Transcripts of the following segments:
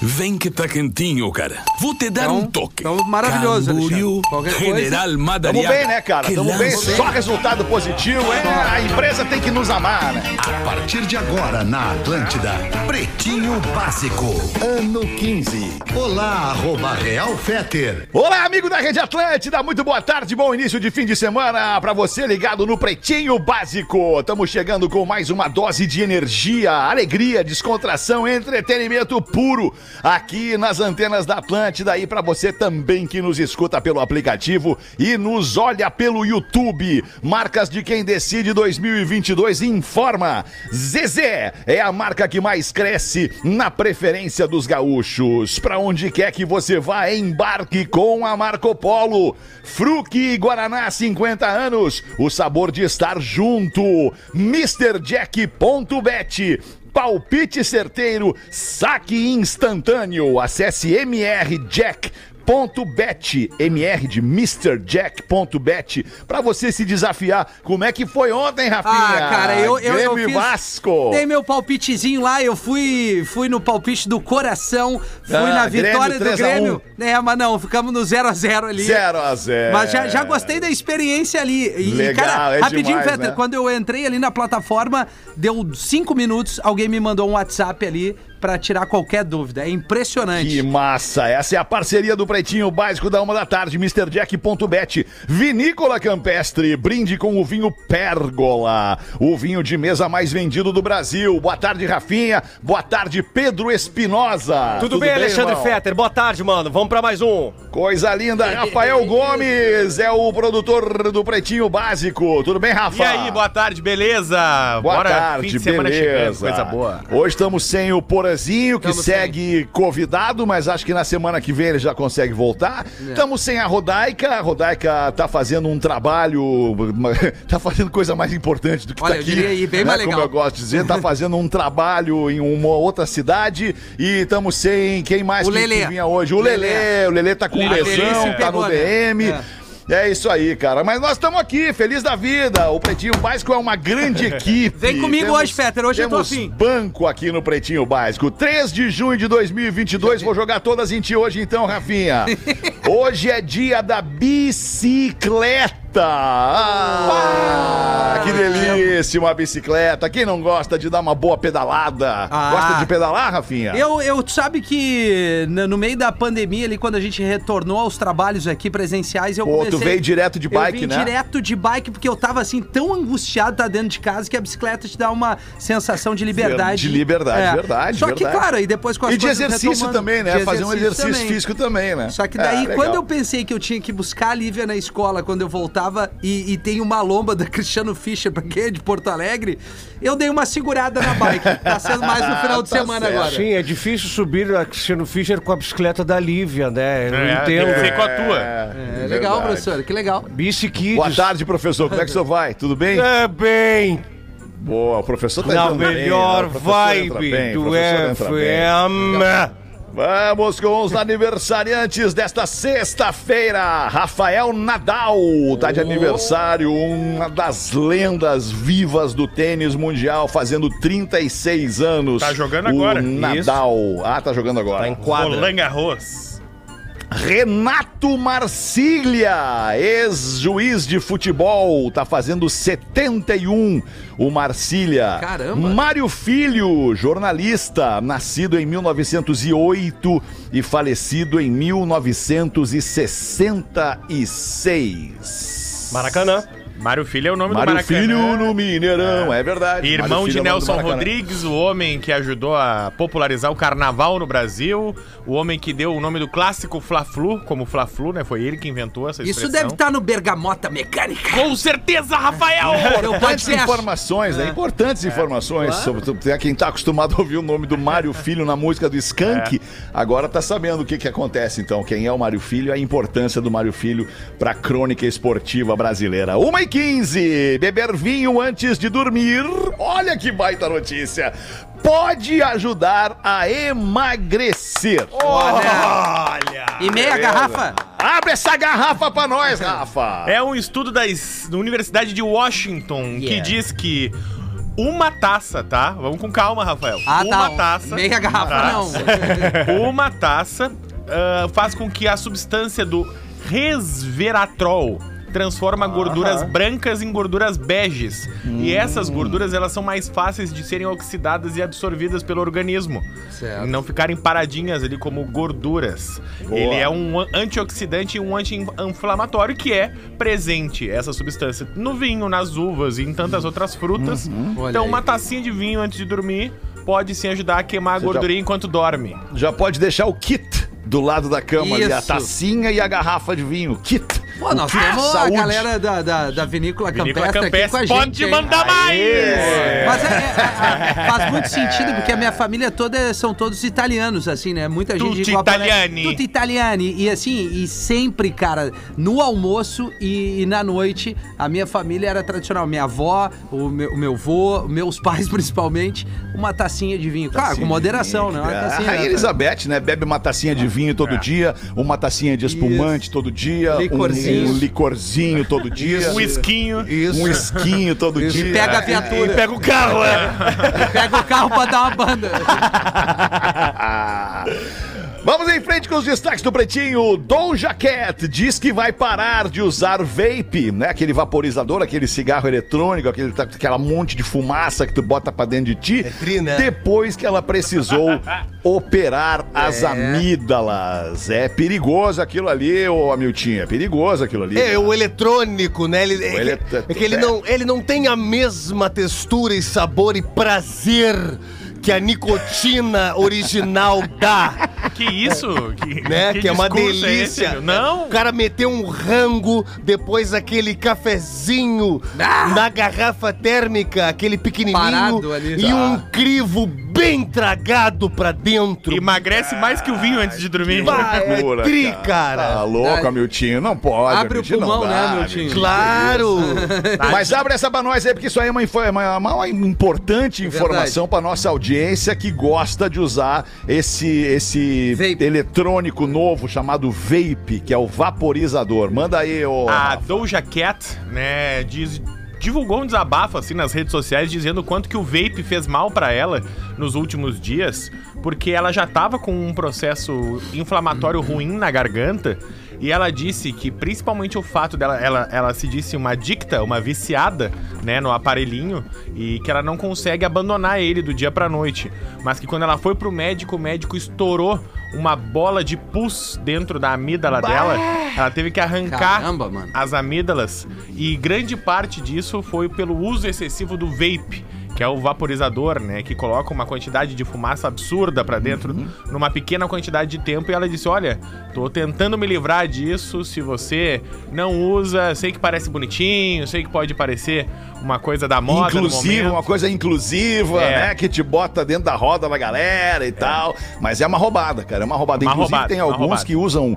Vem que tá quentinho, cara. Vou te dar Então- um toque. então, maravilhoso, Camboriú, General Tamo Madariaga. bem, né, cara? Tamo bem. Só resultado positivo, é. A empresa tem que nos amar, né? A partir de agora na Atlântida, Pretinho Básico, ano 15. Olá, arroba Real Feter. Olá, amigo da Rede Atlântida, muito boa tarde, bom início de fim de semana pra você ligado no Pretinho Básico. Estamos chegando com mais uma dose de energia, alegria, descontração, entretenimento puro aqui nas antenas da Atlântida e pra você também que nos escuta pelo aplicativo e nos olha pelo YouTube. Marcas de quem decide 2022 informa. Zezé é a marca que mais cresce na preferência dos gaúchos. Pra onde quer que você vá, embarque com a Marco Polo. Fruque Guaraná 50 anos, o sabor de estar junto. MrJack.bet. Palpite certeiro, saque instantâneo. Acesse mrjack.bet, mr de MrJack.bet, pra você se desafiar. Como é que foi ontem, Rafinha? Ah, cara, eu, eu, eu Grêmio e fiz- Vasco. Dei meu palpitezinho lá, eu fui, fui no palpite do coração, fui Ah, na vitória Grêmio do 3 a 1. Grêmio. É, mas não, ficamos no 0x0 ali. 0 a 0 Mas já, já gostei da experiência ali. E, Legal, cara, é rapidinho, demais, Fetter, né? quando eu entrei ali na plataforma, deu cinco minutos, alguém me mandou um WhatsApp ali pra tirar qualquer dúvida. É impressionante. Que massa! Essa é a parceria do Pretinho Básico da Uma da Tarde, MrJack.bet. Vinícola Campestre, brinde com o vinho Pérgola, o vinho de mesa mais vendido do Brasil. Boa tarde, Rafinha. Boa tarde, Pedro Espinosa. Tudo, bem, Alexandre irmão? Fetter? Boa tarde, mano. Vamos pra mais um. Coisa linda. Rafael Gomes é o produtor do Pretinho Básico. Tudo bem, Rafa? E aí, boa tarde, beleza? Boa Bora, tarde, fim de semana chegando, beleza. coisa boa. Hoje estamos sem o Porazinho, que Tamo segue convidado, mas acho que na semana que vem ele já consegue voltar. É. Estamos sem a Rodaica. A Rodaica tá fazendo um trabalho, tá fazendo coisa mais importante do que Olha, tá eu aqui. diria aí, bem né, mais Como legal. eu gosto de dizer, tá fazendo um trabalho em uma outra cidade e estamos sem quem mais O que, Lelê. que vinha hoje? O Lelê. Lelê. O Lelê tá com Lelê. lesão, tá no né? DM. É. É isso aí, cara. Mas nós estamos aqui, feliz da vida. O Pretinho Básico é uma grande equipe. Vem comigo hoje, Fetter. Hoje eu tô temos afim. banco aqui no Pretinho Básico. 3 de junho de 2022. Vou jogar todas em ti hoje, então, Rafinha. Hoje é dia da bicicleta. Ah, que delícia uma bicicleta. Quem não gosta de dar uma boa pedalada? Ah. Gosta de pedalar, Rafinha? Eu, eu tu sabe que no meio da pandemia ali, quando a gente retornou aos trabalhos aqui presenciais, eu Pô, tu comecei... veio direto de bike, eu vim né? direto de bike, porque eu tava assim, tão angustiado estar dentro de casa, que a bicicleta te dá uma sensação de liberdade. É. De liberdade, verdade, Só que, verdade. claro, e depois com as E de exercício também, né? Fazer um exercício também. físico também, né? Só que É, daí, legal. quando eu pensei que eu tinha que buscar a Lívia na escola quando eu voltava e, e tem uma lomba da Cristiano Fischer, pra quem é de Porto Alegre, eu dei uma segurada na bike. Tá sendo mais no final de Tá semana certo. agora. Sim, é difícil subir a Cristiano Fischer com a bicicleta da Lívia, né? Eu não É, entendo. tem que ser com a tua. É legal, professor, que legal. Bici Kids. Boa tarde, professor. Como é que o senhor vai? Tudo bem? É bem, Boa, o professor tá na bem, melhor né? Vibe bem, o do. FM. Vamos com os aniversariantes desta sexta-feira. Rafael Nadal tá de aniversário, uma das lendas vivas do tênis mundial, fazendo 36 anos. Tá jogando O agora. Nadal. Ah, tá jogando agora. Tá em quadra. Roland Garros. Renato Marcília, ex-juiz de futebol, tá fazendo 71, o Marcília. Caramba. Mário Filho, jornalista, nascido em 1908 e falecido em 1966. Maracanã. Mário Filho é o nome Mário do Maracanã. Filho no Mineirão, é, verdade. Irmão de é Nelson. Rodrigues, o homem que ajudou a popularizar o carnaval no Brasil, o homem que deu o nome do clássico Fla-Flu, como Fla-Flu, né? Foi ele que inventou essa Isso expressão. deve estar no Bergamota Mecânica. Com certeza, Rafael! Importantes informações, né? Importantes informações sobre sobre quem tá acostumado a ouvir o nome do Mário Filho na música do Skank, agora tá sabendo o que que acontece então, quem é o Mário Filho e a importância do Mário Filho pra crônica esportiva brasileira. 1 e e 15. Beber vinho antes de dormir. Olha que baita notícia. Pode ajudar a emagrecer. Olha! E meia garrafa? Abre essa garrafa pra nós, Rafa. É um estudo das, da Universidade de Washington que Yeah. diz que uma taça, tá? Vamos com calma, Rafael. Ah, uma tá. taça. Meia garrafa Tá. não. Uma taça ah, faz com que a substância do resveratrol transforma gorduras brancas em gorduras beges. E essas gorduras elas são mais fáceis de serem oxidadas e absorvidas pelo organismo. Certo. E não ficarem paradinhas ali como gorduras. Ele é um an- antioxidante e um anti-inflamatório que é presente, essa substância, no vinho, nas uvas e em tantas outras frutas. Olha Então uma tacinha de vinho antes de dormir pode sim ajudar a queimar a Você já- gordurinha enquanto dorme. Já pode deixar o kit do lado da cama ali, a Isso. tacinha e a garrafa de vinho. Kit. Pô, nós temos saúde. a galera da, da, da Vinícola, Vinícola Campestre, aqui com a Campestre, gente. pode hein? mandar mais! Mas é- é- é- faz muito sentido, porque a minha família toda são todos italianos, assim, né? Muita gente Tutti a italiani. Tutti italiani. E assim, e sempre, cara, no almoço e, e na noite, a minha família era tradicional. Minha avó, o meu, o meu vô, meus pais principalmente, uma tacinha de vinho. Claro, com moderação, né? Uma A tacinha, Rainha né? Elizabeth, né? Bebe uma tacinha de vinho todo dia, uma tacinha de espumante todo dia, um- Licorzinho. um licorzinho todo dia. Um esquinho. Isso. Um esquinho todo dia. Pega a viatura. Pega o carro, é. Pega o carro pra dar uma banda. Vamos em frente com os destaques do Pretinho. Dom Jaquette diz que vai parar de usar vape, né? Aquele vaporizador, aquele cigarro eletrônico, aquele, aquela monte de fumaça que tu bota pra dentro de ti. tri, né? Depois que ela precisou operar as É. amígdalas. É perigoso aquilo ali, ô Amiltinho. É perigoso aquilo ali. É, o eletrônico, né? Ele, é, elet- é que ele não, ele não tem a mesma textura e sabor e prazer que a nicotina original dá, Que isso? Que, né? Que, é uma discurso delícia. esse, meu? não. O cara meteu um rango, depois aquele cafezinho Ah! na garrafa térmica, aquele pequenininho, Parado ali, e um crivo bem tragado pra dentro. Emagrece mais que o vinho antes de dormir. Bah, é Loucura, tri, cara. Tá louco, Amiltinho. Não pode. Abre o Amiltinho, não pulmão, dá, né, Amiltinho? Claro! Mas abre essa pra nós aí, porque isso aí é uma, é uma- uma importante informação pra nossa audiência que gosta de usar esse, esse Vape. eletrônico novo chamado vape, que é o vaporizador. Manda aí, ô. A Doja Cat, né, diz, divulgou um desabafo assim nas redes sociais dizendo quanto que o vape fez mal pra ela nos últimos dias, porque ela já tava com um processo inflamatório ruim na garganta. E ela disse que principalmente o fato dela, ela, ela se disse uma adicta, uma viciada, né, no aparelhinho, e que ela não consegue abandonar ele do dia pra noite. Mas que quando ela foi pro médico, o médico estourou uma bola de pus dentro da amígdala dela. Ela teve que arrancar Caramba, as amígdalas e grande parte disso foi pelo uso excessivo do vape, que é o vaporizador, né, que coloca uma quantidade de fumaça absurda pra dentro numa pequena quantidade de tempo e ela disse: "Olha, tô tentando me livrar disso, se você não usa, sei que parece bonitinho, sei que pode parecer uma coisa da moda Inclusiva, uma coisa inclusiva, É. né? Que te bota dentro da roda da galera e tal. Mas é uma roubada, cara. É uma roubada. Uma Inclusive, roubada, tem alguns roubada. que usam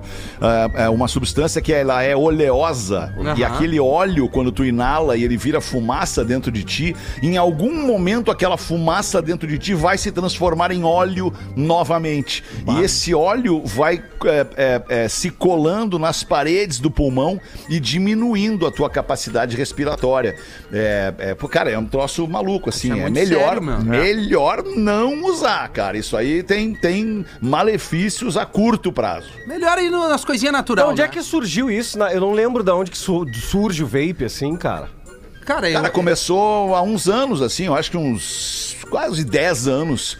é, uma substância que ela é oleosa. E Aham. aquele óleo, quando tu inala e ele vira fumaça dentro de ti, em algum momento aquela fumaça dentro de ti vai se transformar em óleo novamente. E esse óleo vai é, é, é, se colando nas paredes do pulmão e diminuindo a tua capacidade respiratória. É, é, cara, é um troço maluco, assim. Isso é É, melhor, sério, meu. melhor não usar, cara. Isso aí tem, tem malefícios a curto prazo. Melhor ir nas coisinhas naturais. Então, onde é né? que surgiu isso? Na- Eu não lembro de onde que su- surge o vape, assim, cara. Cara, eu, Cara, começou há uns anos, assim, eu acho que uns quase 10 anos.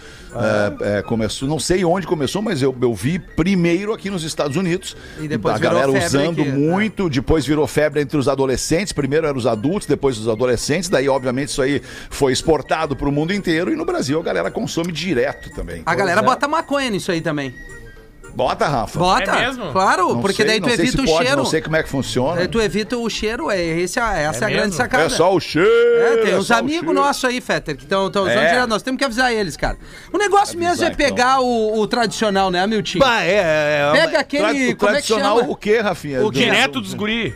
é, é, começou, não sei onde começou, mas eu, eu vi primeiro aqui nos Estados Unidos. E depois a virou galera febre usando aqui, né? muito, depois virou febre entre os adolescentes. Primeiro eram os adultos, depois os adolescentes. Daí, obviamente, isso aí foi exportado para o mundo inteiro e no Brasil a galera consome direto também. a galera é. bota maconha nisso aí também. Bota, Rafa. Bota. É mesmo? Claro, Não porque sei, daí tu não sei evita se o pode, cheiro. Não sei como é que funciona. Daí tu evita o cheiro, é, esse, é- essa é, a É grande mesmo? sacada. É só o cheiro. É, tem é uns o amigos nossos aí, Fetter, que estão usando É. direto. Nós temos que avisar eles, cara. O negócio mesmo é então. pegar o, o tradicional, né, Miltinho? Bah, é, é, é, Pega Tra- aquele. o Como é que tradicional chama? o quê, Rafinha? O? Direto dos guri.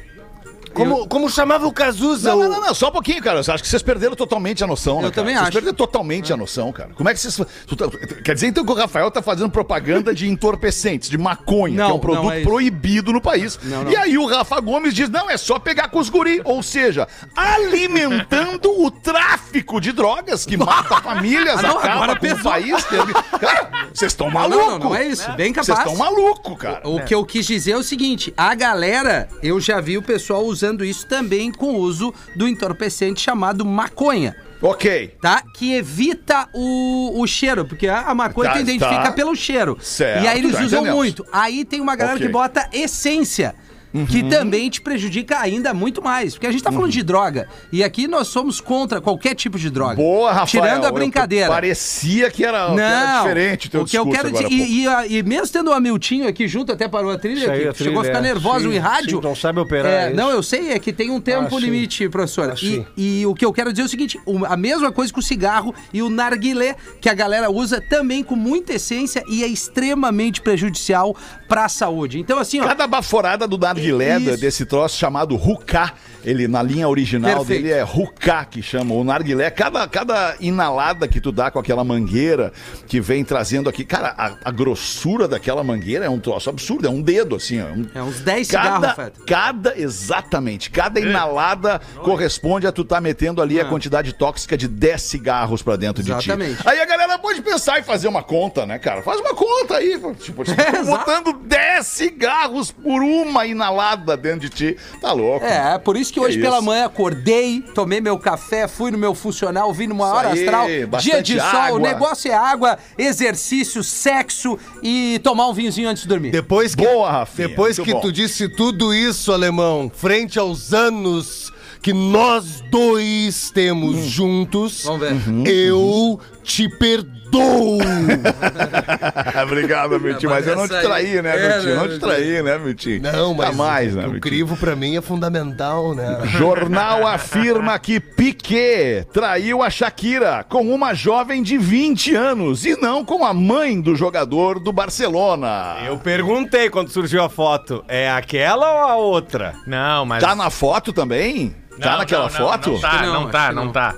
Como, como chamava o Cazuza? Não, o- não, não, não, só um pouquinho, cara. Eu acho que vocês perderam totalmente a noção, né? Eu cara? também vocês acho. perderam totalmente a noção, cara. Como é que vocês. tá- Quer dizer então que o Rafael tá fazendo propaganda de entorpecentes, de maconha, Não, que é um não produto é proibido no país. Não, não. E aí o Rafa Gomes diz: não, é só pegar com os guri. Ou seja, alimentando o tráfico de drogas que mata famílias, Ah, não, acaba agora com o país. Cara, vocês estão malucos. não, não, não é isso. Bem Vocês capaz. estão malucos, cara. O que eu quis dizer é o seguinte: a galera, eu já vi o pessoal usando isso também com o uso do entorpecente chamado maconha. Ok. Tá? Que evita o, o cheiro, porque a, a maconha Tá, tu identifica tá. pelo cheiro. Certo, e aí eles tá, usam entendemos. muito. Aí tem uma galera Ok. que bota essência. Que também te prejudica ainda muito mais. Porque a gente tá falando de droga. E aqui nós somos contra qualquer tipo de droga. Boa, Rafael. Tirando a Eu- brincadeira. Parecia que era, que era Não, diferente o teu o que eu quero agora dizer, e, e a- e mesmo tendo o Hamiltinho aqui junto, até parou a trilha, que a trilha, chegou a ficar é. nervoso Sim, em rádio. sim, não sabe operar, É, é não, eu sei, é que tem um tempo Ah, limite, professor. Ah, e, e o que eu quero dizer é o seguinte: a mesma coisa com o cigarro e o narguilé, que a galera usa também com muita essência e é extremamente prejudicial pra saúde. Então, assim, ó. Cada baforada do narguilé Isso. desse troço chamado Ruká, ele na linha original Perfeito. dele é Ruká que chama o narguilé. Cada, cada inalada que tu dá com aquela mangueira que vem trazendo aqui, cara, a, a grossura daquela mangueira é um troço absurdo, é um dedo assim, ó. Um- É uns 10 cigarros, Cada, Feto. cada, exatamente, cada inalada corresponde a tu tá metendo ali a quantidade tóxica de 10 cigarros pra dentro de ti. Exatamente. Aí a galera pode pensar em fazer uma conta, né, cara? Faz uma conta aí, tipo, você tá exato. botando 10 cigarros por uma inalada dentro de ti. Tá louco. É, por isso que, Que hoje pela isso. manhã acordei, tomei meu café, fui no meu funcional, vim numa Isso hora aí, astral, dia de sol, água. o negócio é água, exercício, sexo e tomar um vinhozinho antes de dormir. Depois que, Boa, Rafinha, depois que bom. tu disse tudo isso, alemão, frente aos anos que nós dois temos Hum. juntos, Vamos ver. Uhum. eu te perdoo. Obrigado, Miltinho. Mas eu não te aí- traí, né, É, Miltinho? Não não, te traí, né, Miltinho? Não, mas Jamais, né, o Miltinho? crivo pra mim é fundamental, né? Jornal afirma que Piquet traiu a Shakira com uma jovem de 20 anos e não com a mãe do jogador do Barcelona. Eu perguntei quando surgiu a foto, é aquela ou a outra? Não, mas. Tá na foto também? Tá Não, naquela não, foto? Não, tá, não, não, tá, não não. tá.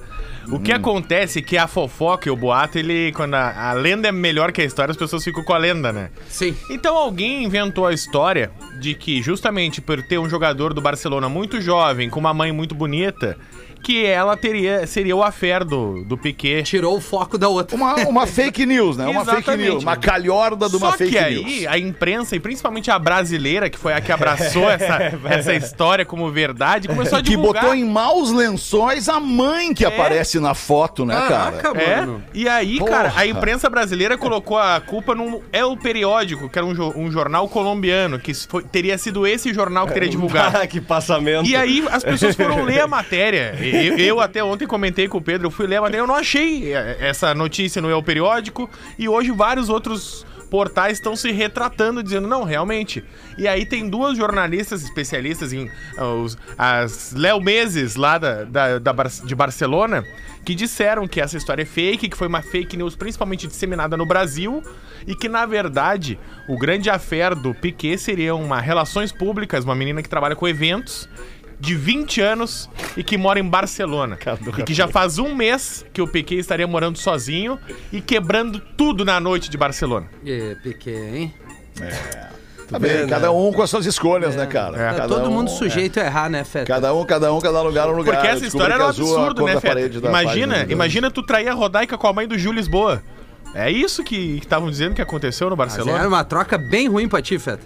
O que acontece é que a fofoca e o boato, ele. Quando a, a lenda é melhor que a história, as pessoas ficam com a lenda, né? Sim. Então alguém inventou a história de que, justamente por ter um jogador do Barcelona muito jovem, com uma mãe muito bonita, que ela teria seria o affair do, do Piquet. Tirou o foco da outra. Uma, uma fake news, né? Uma fake news. Uma calhorda de uma Só fake que aí, news. a imprensa, e principalmente a brasileira, que foi a que abraçou essa, essa história como verdade, começou a Que divulgar. botou em maus lençóis a mãe que aparece na foto, né, cara? Caraca, É, mano. e aí, Porra. cara, a imprensa brasileira colocou a culpa num El Periódico, que era um, jo- um jornal colombiano, que foi- teria sido esse jornal que teria divulgado. Ah, que passamento. E aí as pessoas foram ler a matéria. Eu, eu até ontem comentei com o Pedro, eu fui ler matéria, eu não achei eh, essa notícia no El Periódico e hoje vários outros portais estão se retratando, dizendo, não, realmente. E aí tem duas jornalistas especialistas em ah, os, as Léo Meses, lá da, da, da Bar- de Barcelona, que disseram que essa história é fake, que foi uma fake news principalmente disseminada no Brasil e que, na verdade, o grande affair do Piquet seria uma relações públicas, uma menina que trabalha com eventos, de 20 anos e que mora em Barcelona. E que já faz um mês que o Piquet estaria morando sozinho e quebrando tudo na noite de Barcelona. É, Piquet, hein? Tá bem, cada um com as suas escolhas, né, cara? Tá Cada todo um- mundo sujeito a errar, né, Feta? Cada um, cada um, cada lugar, um lugar. Porque essa história era um é absurdo, né, Feta? Imagina, do- imagina tu trair a Rodaica com a mãe do Júlio Lisboa. É isso que estavam dizendo que aconteceu no Mas Barcelona. era uma troca bem ruim pra ti, Feta.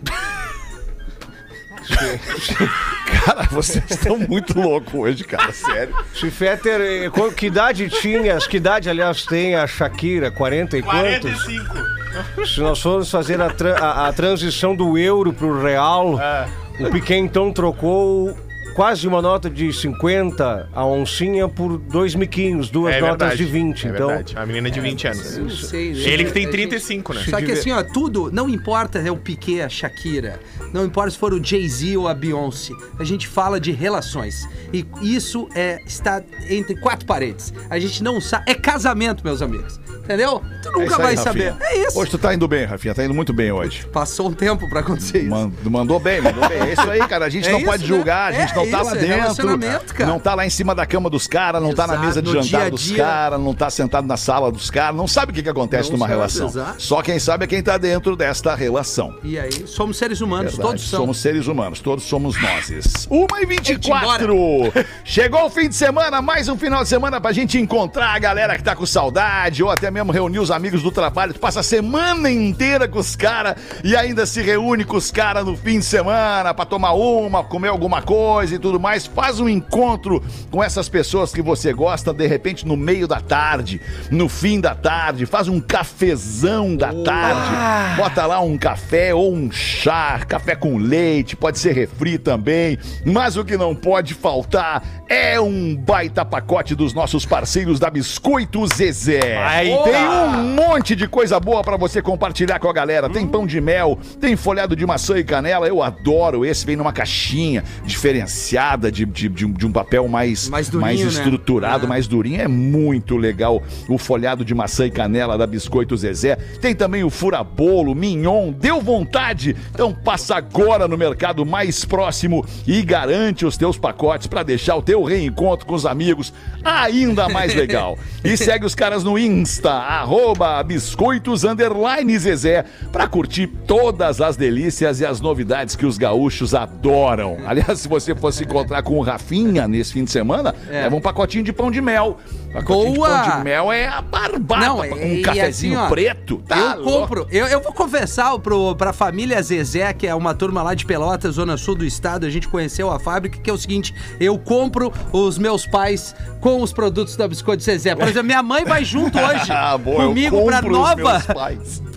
Cara, vocês estão muito loucos hoje, cara, sério. Se Fetter, eh, que idade tinhas? Que idade, aliás, tem a Shakira? 40 e quantos? 45. Se nós formos fazer a, tra- a- a transição do euro pro real, É. o Piquet então trocou quase uma nota de 50 a oncinha por dois miquinhos, duas É notas verdade. de 20. É então, verdade. A menina de 20 anos. Não sei, né? Ele que tem A gente- 35, né? Só que assim, ó, tudo, não importa é o Piquet, a Shakira, não importa se for o Jay-Z ou a Beyoncé, a gente fala de relações. E isso é está entre quatro paredes. A gente não sabe. É casamento, meus amigos. Entendeu? Tu É nunca isso aí, vai Rafinha. saber. É isso. Hoje tu tá indo bem, Rafinha, tá indo muito bem hoje. Passou um tempo pra acontecer isso. Man- mandou bem, mandou bem. É isso aí, cara. A gente É não isso, pode né? julgar, a gente É, não tá isso, lá é dentro. cara. Não tá lá em cima da cama dos caras, não tá na Exato, mesa de jantar dia dos dia. caras, não tá sentado na sala dos caras, não sabe o que, que acontece Não numa sabe, relação. exato. Só quem sabe é quem tá dentro desta relação. E aí, somos seres humanos, Verdade, todos são. Somos seres humanos, todos somos nós. 1 e 24 Chegou o fim de semana, mais um final de semana pra gente encontrar a galera que tá com saudade, ou até mesmo reunir os amigos do trabalho. Tu passa a semana inteira com os caras e ainda se reúne com os caras no fim de semana pra tomar uma, comer alguma coisa e tudo mais. Faz um encontro com essas pessoas que você gosta, de repente, no meio da tarde, no fim da tarde. Faz um cafezão da tarde. Bota lá um café ou um chá, café com leite, pode ser refri também. Mas o que não pode faltar é um baita pacote dos nossos parceiros da Biscoito Zezé. Aí Tem um monte de coisa boa pra você compartilhar com a galera. Tem pão de mel, tem folhado de maçã e canela. Eu adoro esse. Vem numa caixinha diferenciada de, de, de um, de um papel mais, Mais durinho, né? estruturado, É. mais durinho. É muito legal o folhado de maçã e canela da Biscoito Zezé. Tem também o furabolo, mignon. Deu vontade? Então passa agora no mercado mais próximo e garante os teus pacotes pra deixar o teu reencontro com os amigos ainda mais legal. E segue os caras no Insta, arroba biscoitos underline Zezé, pra curtir todas as delícias e as novidades que os gaúchos adoram. Aliás, se você fosse encontrar com o Rafinha nesse fim de semana, É. leva um pacotinho de pão de mel. Pacotinho Boa! de pão de mel é a barbada. Não, um e cafezinho assim, ó, preto. Tá eu louco. compro, eu, eu vou confessar pro, pra família Zezé, que é uma turma lá de Pelotas, zona sul do estado, a gente conheceu a fábrica, que é o seguinte, eu compro os meus pais com os produtos da Biscoito Zezé. Por exemplo, minha mãe vai junto hoje Ah, boa, comigo pra Nova.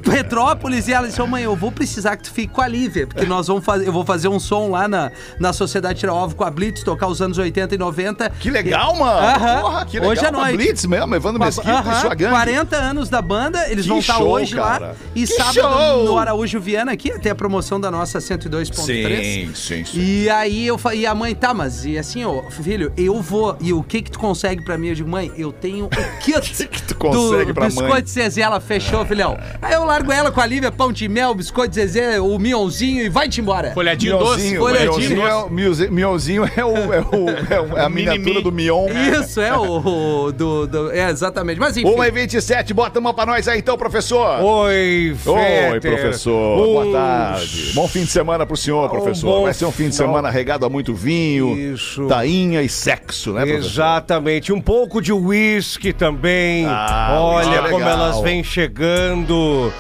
Petrópolis e ela disse, ô mãe, eu vou precisar que tu fique com a Lívia, porque nós vamos fazer, eu vou fazer um som lá na, na Sociedade Tira Ovo com a Blitz, tocar os anos 80 e 90. Que legal, mano. Aham. Porra, que legal. Hoje à Com a noite. Blitz mesmo, Evandro Mesquita Aham, e sua gangue. 40 anos da banda, eles Que vão estar show, hoje cara. lá. E Que sábado show! no Araújo Viana aqui, tem a promoção da nossa 102.3. Sim, sim, sim. E aí eu e a mãe, tá, mas e assim, ó, filho, eu vou. E o que que tu consegue pra mim? Eu digo, mãe, eu tenho o kit que tu consegue do pra biscoito mãe? Zezé. Ela fechou, filhão. Aí eu largo ela com a Lívia, pão de mel, biscoito Zezé, o mionzinho e vai-te embora. Folhadinho doce. Mionzinho, folhadinho é, o- miose- mionzinho é, o, é, o, é o- é a miniatura do Mion. Isso, é o, o do, do- É, exatamente. Mas enfim. 1 e 27 bota uma pra nós aí então, professor. Oi, Oi, Fetter. professor. Um- Boa tarde. Bom fim de semana pro senhor, professor. bom Vai ser um fim de final. semana regado a muito vinho, Isso. tainha e sexo, né, professor? Exatamente, um pouco de uísque também. Ah, Olha é como elas vêm chegando.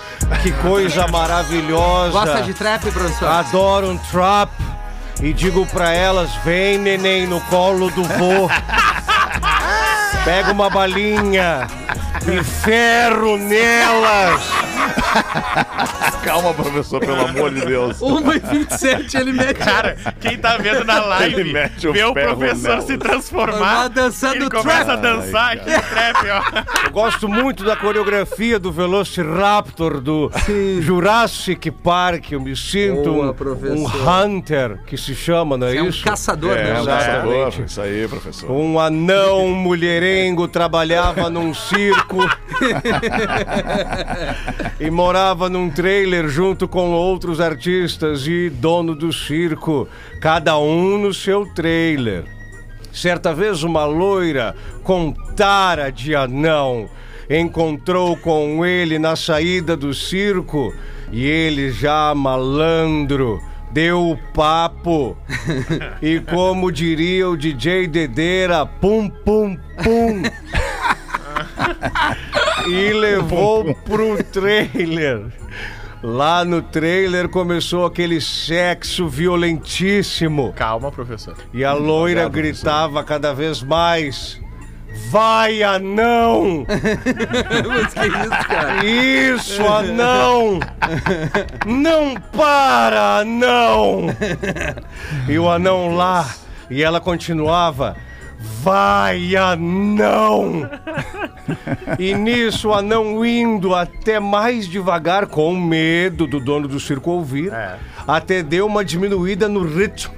Que coisa maravilhosa. Gosta de trap, professor? Adoro um trap. E digo pra elas: vem, neném, no colo do vô. Pega uma balinha e ferro nelas. Calma, professor, pelo amor de Deus. 1 e 27 ele mete. Cara, quem tá vendo na live Ele mete o vê o ferro professor nelas. se transformar. Vai dançando ele trap. começa a dançar aqui no trap, ó. Eu gosto muito da coreografia do Velociraptor do Jurassic Park. Eu me sinto Boa, um, um hunter, que se chama, não é, É um isso? caçador, É, né? um Exatamente. caçador. Isso aí, professor. Um anão mulherengo trabalhava num circo e morava num trailer junto com outros artistas e dono do circo, cada um no seu trailer. Certa vez uma loira com tara de anão encontrou com ele na saída do circo e ele já malandro deu o papo. E como diria o DJ Dedeira, pum pum pum. e levou pro trailer. Lá no trailer começou aquele sexo violentíssimo. Calma, professor. E a loira gritava cada vez mais: Vai, anão! Mas que isso, cara? Isso, anão! Não para, anão! E o anão lá, e ela continuava: Vai, anão! E nisso, o anão indo até mais devagar, com medo do dono do circo ouvir, até deu uma diminuída no ritmo.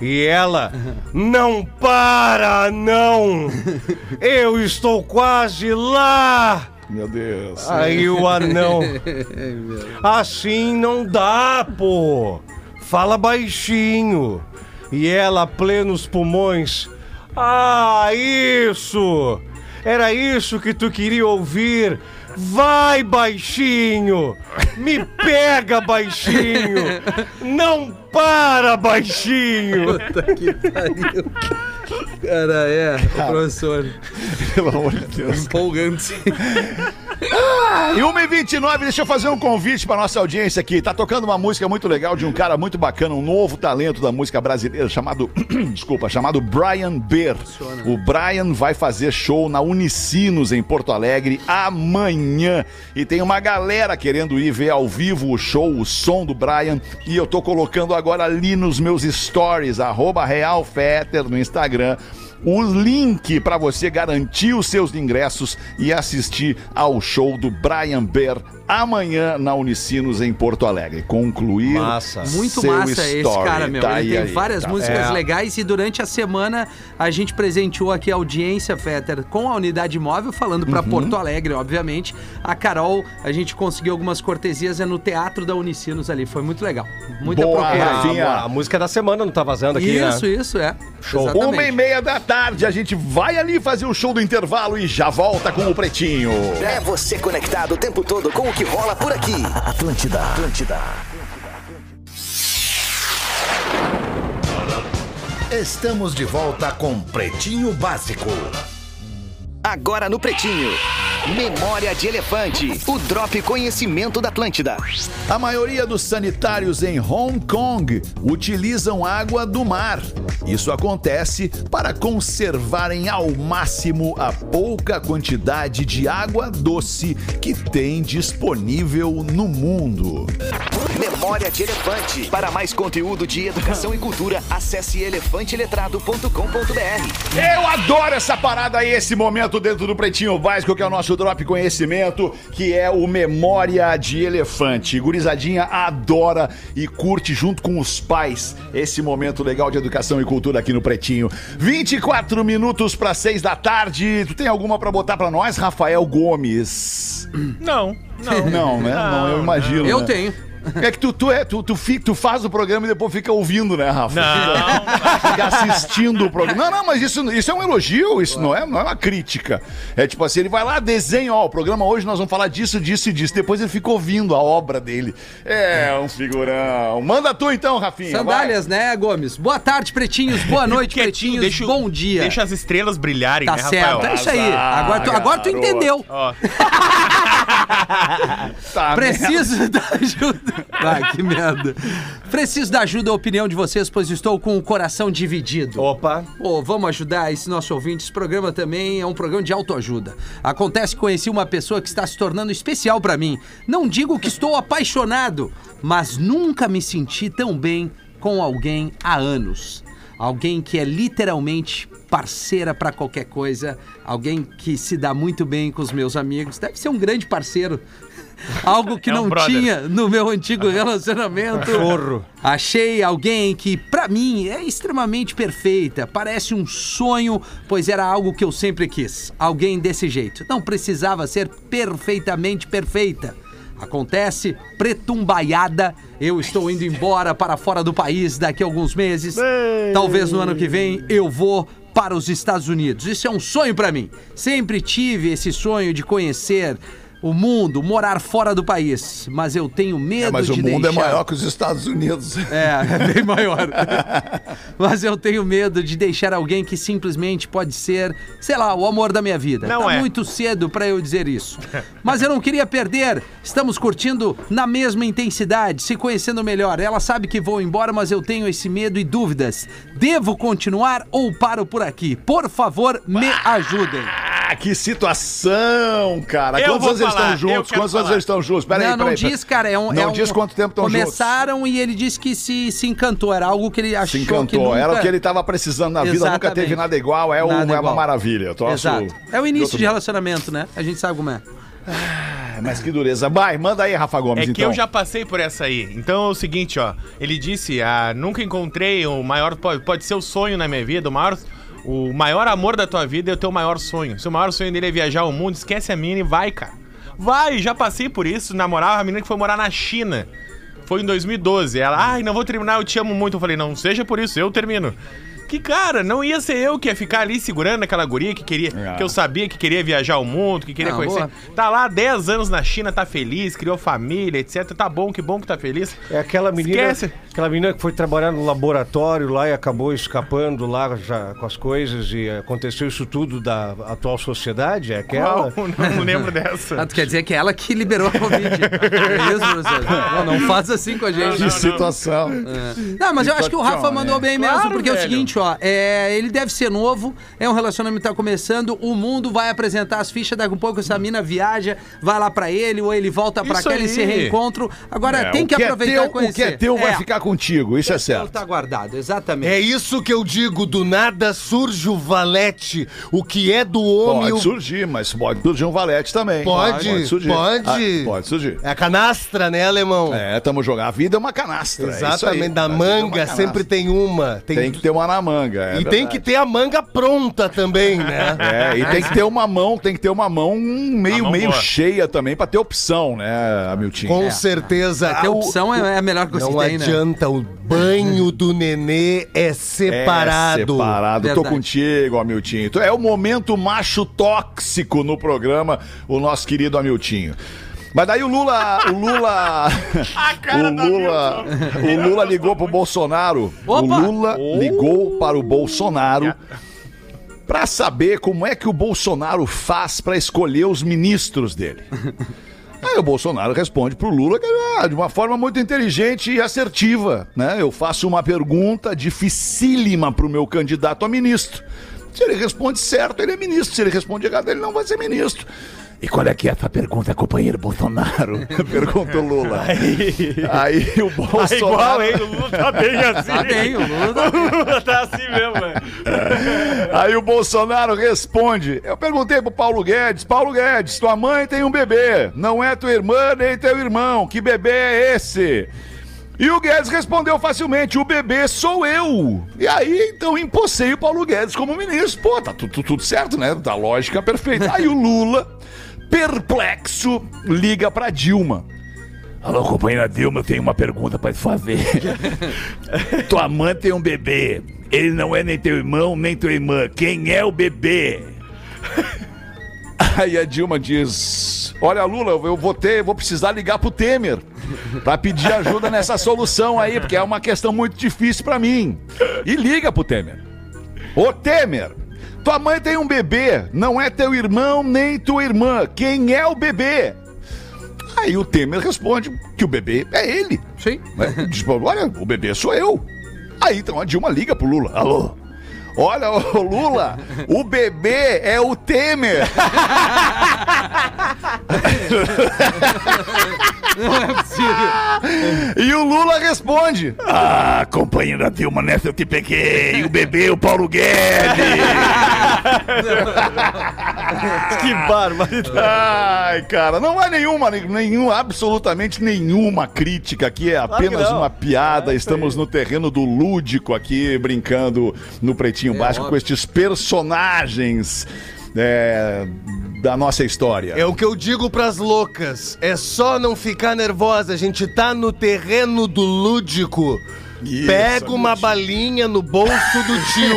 E ela, não para, não! Eu estou quase lá! Meu Deus. Aí o anão. Assim não dá, pô. Fala baixinho. E ela, plenos pulmões. Ah, isso! Era isso que tu queria ouvir. Vai, baixinho! Me pega, baixinho! Não para, baixinho! Cara, é, o professor. Pelo amor de Deus. Empolgante. E 1h29, deixa eu fazer um convite pra nossa audiência aqui. Tá tocando uma música muito legal de um cara muito bacana, um novo talento da música brasileira, chamado. Desculpa, chamado Brian Beer. O Brian vai fazer show na Unicinos, em Porto Alegre, amanhã. E tem uma galera querendo ir ver ao vivo o show, o som do Brian. E eu tô colocando agora ali nos meus stories, arroba RealFetter no Instagram o link para você garantir os seus ingressos e assistir ao show do Brian Bear amanhã na Unicinos em Porto Alegre. Concluir Massa. Muito seu massa esse story. cara, meu. Tá Ele aí, tem aí, várias tá. músicas É. legais e durante a semana a gente presenteou aqui a audiência, Fetter, com a unidade móvel, falando pra Uhum. Porto Alegre, obviamente. A Carol, a gente conseguiu algumas cortesias é no Teatro da Unicinos ali. Foi muito legal. Muita Boa, procura. Rafinha. A, a música da semana não tá vazando aqui, Isso, né? isso, é. Show. Exatamente. Uma e meia da tarde, a gente vai ali fazer o show do intervalo e já volta com o Pretinho. É você conectado o tempo todo com o que rola por aqui. Atlântida. Atlântida. Estamos de volta com Pretinho Básico. Agora no Pretinho. Memória de Elefante. O Drop Conhecimento da Atlântida. A maioria dos sanitários em Hong Kong utilizam água do mar. Isso acontece para conservarem ao máximo a pouca quantidade de água doce que tem disponível no mundo. Memória de Elefante. Para mais conteúdo de educação e cultura, acesse elefanteletrado.com.br. Eu adoro essa parada aí, esse momento dentro do Pretinho Básico, que é o nosso Drop Conhecimento, que é o Memória de Elefante. Gurizadinha adora e curte junto com os pais esse momento legal de educação e cultura aqui no Pretinho. 24 minutos para 6 da tarde. Tu tem alguma para botar para nós, Rafael Gomes? Não, não. Não, né? Não, eu imagino. Eu né? tenho. É que tu, tu, é, tu, tu, fi- tu faz o programa e depois fica ouvindo, né, Rafa? Não. Fica assistindo o programa. Não, não, mas isso, isso é um elogio, isso não é, não é uma crítica. É tipo assim, ele vai lá, desenha, ó, o programa hoje nós vamos falar disso, disso e disso. Depois ele fica ouvindo a obra dele. É um figurão. Manda tu então, Rafinha. Sandálias, né, Gomes? Boa tarde, pretinhos. Boa noite, Quietinho, pretinhos. deixa, Bom dia. Deixa as estrelas brilharem, Tá né, certo, Rafael? é isso aí. Agora tu, agora tu entendeu. Ó, Vai. Tá, Preciso da ajuda. Ah, que merda. Preciso da ajuda e opinião de vocês, pois estou com o coração dividido. Opa. Vamos ajudar esse nosso ouvinte. Esse programa também é um programa de autoajuda. Acontece que conheci uma pessoa que está se tornando especial pra mim. Não digo que estou apaixonado, mas nunca me senti tão bem com alguém há anos. Alguém que é literalmente parceira pra qualquer coisa, alguém que se dá muito bem com os meus amigos. Deve ser um grande parceiro. Algo que É um não brother. tinha no meu antigo relacionamento. Chorro. Achei alguém que, pra mim, é extremamente perfeita. Parece um sonho, pois era algo que eu sempre quis. Alguém desse jeito. Não precisava ser perfeitamente perfeita. Acontece, pretumbaiada. Eu estou indo embora para fora do país daqui a alguns meses. Talvez no ano que vem eu vou para os Estados Unidos. Isso é um sonho pra mim. Sempre tive esse sonho de conhecer o mundo, morar fora do país, mas eu tenho medo É, mas o de mundo é deixar... maior que os Estados Unidos. É, é bem maior. Mas eu tenho medo de deixar alguém que simplesmente pode ser, sei lá, o amor da minha vida. Não tá é. muito cedo pra eu dizer isso. Mas eu não queria perder. Estamos curtindo na mesma intensidade, se conhecendo melhor. Ela sabe que vou embora, mas eu tenho esse medo e dúvidas. Devo continuar ou paro por aqui? Por favor, me ajudem. Ah, que situação, cara. Eu Quantos anos eles estão juntos? Quantos anos eles estão juntos? Pera aí, não, não peraí, peraí. diz, cara. É um, Não é um- diz quanto tempo estão juntos. Começaram e ele disse que se, se encantou. Era algo que ele achou Se que encantou. nunca... Era o que ele tava precisando na vida. Nunca teve nada igual. É, um- Nada é uma igual. maravilha. Troço Exato. É o início outro de relacionamento, né? A gente sabe como é. mundo. Mas que dureza. Vai, manda aí, Rafa Gomes, É que então. eu já passei por essa aí. Então é o seguinte, ó. Ele disse: ah, nunca encontrei o maior. Pode, pode ser o sonho na minha vida, o maior. O maior amor da tua vida é o teu maior sonho. Se o maior sonho dele é viajar o mundo, esquece a mina e vai, cara. Vai, já passei por isso. Namorava a menina que foi morar na China. foi em 2012. Ela, ai, não vou terminar, eu te amo muito. Eu falei, não seja por isso, eu termino. Que, cara, não ia ser eu que ia ficar ali segurando aquela guria que queria, que eu sabia que queria viajar o mundo, que queria Não, conhecer. boa. Tá lá 10 anos na China, tá feliz, criou família, etc. Tá bom, que bom que tá feliz. É aquela menina, Esquece. aquela menina que foi trabalhar no laboratório lá e acabou escapando lá já com as coisas e aconteceu isso tudo da atual sociedade, é aquela. Não, não lembro dessa. Ah, tu quer dizer que é ela que liberou a Covid. é isso, professor? Não, não faz assim com a gente. Que situação. Não, mas eu acho que o Rafa mandou né? bem Claro, mesmo, porque é o velho. Seguinte, ó, é, ele deve ser novo, é um relacionamento que tá começando, o mundo vai apresentar as fichas, daqui a pouco essa mina viaja, vai lá pra ele, ou ele volta pra Isso cá, eles se reencontram. Agora, É, tem o que é aproveitar teu, e conhecer. O que é teu vai ficar contigo, isso é certo. tá guardado, exatamente. É isso que eu digo, do nada surge o valete. O que é do homem... Pode o- surgir, mas pode surgir um valete também. Pode, surgir. pode. Ah, pode surgir. É a canastra, né, alemão? É, tamo jogando. A vida é uma canastra. é isso aí. Exatamente, da é manga sempre tem uma. Tem, Tem que ter uma na manga. é e tem verdade. que ter a manga pronta também, né? É, e tem que ter uma mão, tem que ter uma mão meio, mão meio boa. cheia também pra ter opção, né, Hamilton? Com certeza. A opção é, é a melhor coisa Não que tem, né? adianta, o banho do nenê é separado. É separado. Tô Verdade. contigo, Hamiltinho. Tu É o momento macho tóxico no programa, o nosso querido Hamiltinho. Mas daí o Lula, o Lula, o Lula, o Lula ligou pro Bolsonaro. Opa! O Lula ligou para o Bolsonaro pra saber como é que o Bolsonaro faz pra escolher os ministros dele. Aí o Bolsonaro responde pro Lula que, ah, de uma forma muito inteligente e assertiva, né? Eu faço uma pergunta dificílima pro meu candidato a ministro. Se ele responde certo, ele é ministro. Se ele responde errado, ele não vai ser ministro. E qual é que é essa pergunta, companheiro Bolsonaro? Pergunta o Lula. Aí, o Tá Bolsonaro... igual, hein? O Lula tá bem assim. Tá bem, o Lula tá O Lula tá assim mesmo, velho. Aí o Bolsonaro responde. Eu perguntei pro Paulo Guedes: Paulo Guedes, tua mãe tem um bebê. Não é tua irmã nem teu irmão. Que bebê é esse? E o Guedes respondeu facilmente: o bebê sou eu. E aí, então, empossei o Paulo Guedes como ministro. Pô, tá tudo, tudo certo, né? Da lógica perfeita. Aí o Lula, perplexo, liga pra Dilma. Alô, companheira Dilma, eu tenho uma pergunta pra te fazer. Tua mãe tem um bebê. Ele não é nem teu irmão, nem tua irmã. Quem é o bebê? Aí a Dilma diz: Olha, Lula, eu vou ter, vou precisar ligar pro Temer pra pedir ajuda nessa solução aí, porque é uma questão muito difícil pra mim. E liga pro Temer. Ô Temer, tua mãe tem um bebê, não é teu irmão nem tua irmã. Quem é o bebê? Aí o Temer responde que o bebê é ele. Sim. Né? Diz, olha, o bebê sou eu. Aí então a Dilma liga pro Lula. Alô? Olha, ô Lula, o bebê é o Temer. Não é possível. E o Lula responde: Ah, companheira Dilma, nessa eu te peguei. O bebê é o Paulo Guedes. Que barbaridade. Ai, cara, não há nenhuma, nenhum, absolutamente nenhuma crítica aqui, é apenas uma piada. Estamos no terreno do lúdico aqui, brincando no Pretinho Básico com estes personagens é, da nossa história. É o que eu digo pras loucas. É só não ficar nervosa. A gente tá no terreno do lúdico. Isso, Pega uma balinha no bolso do tio.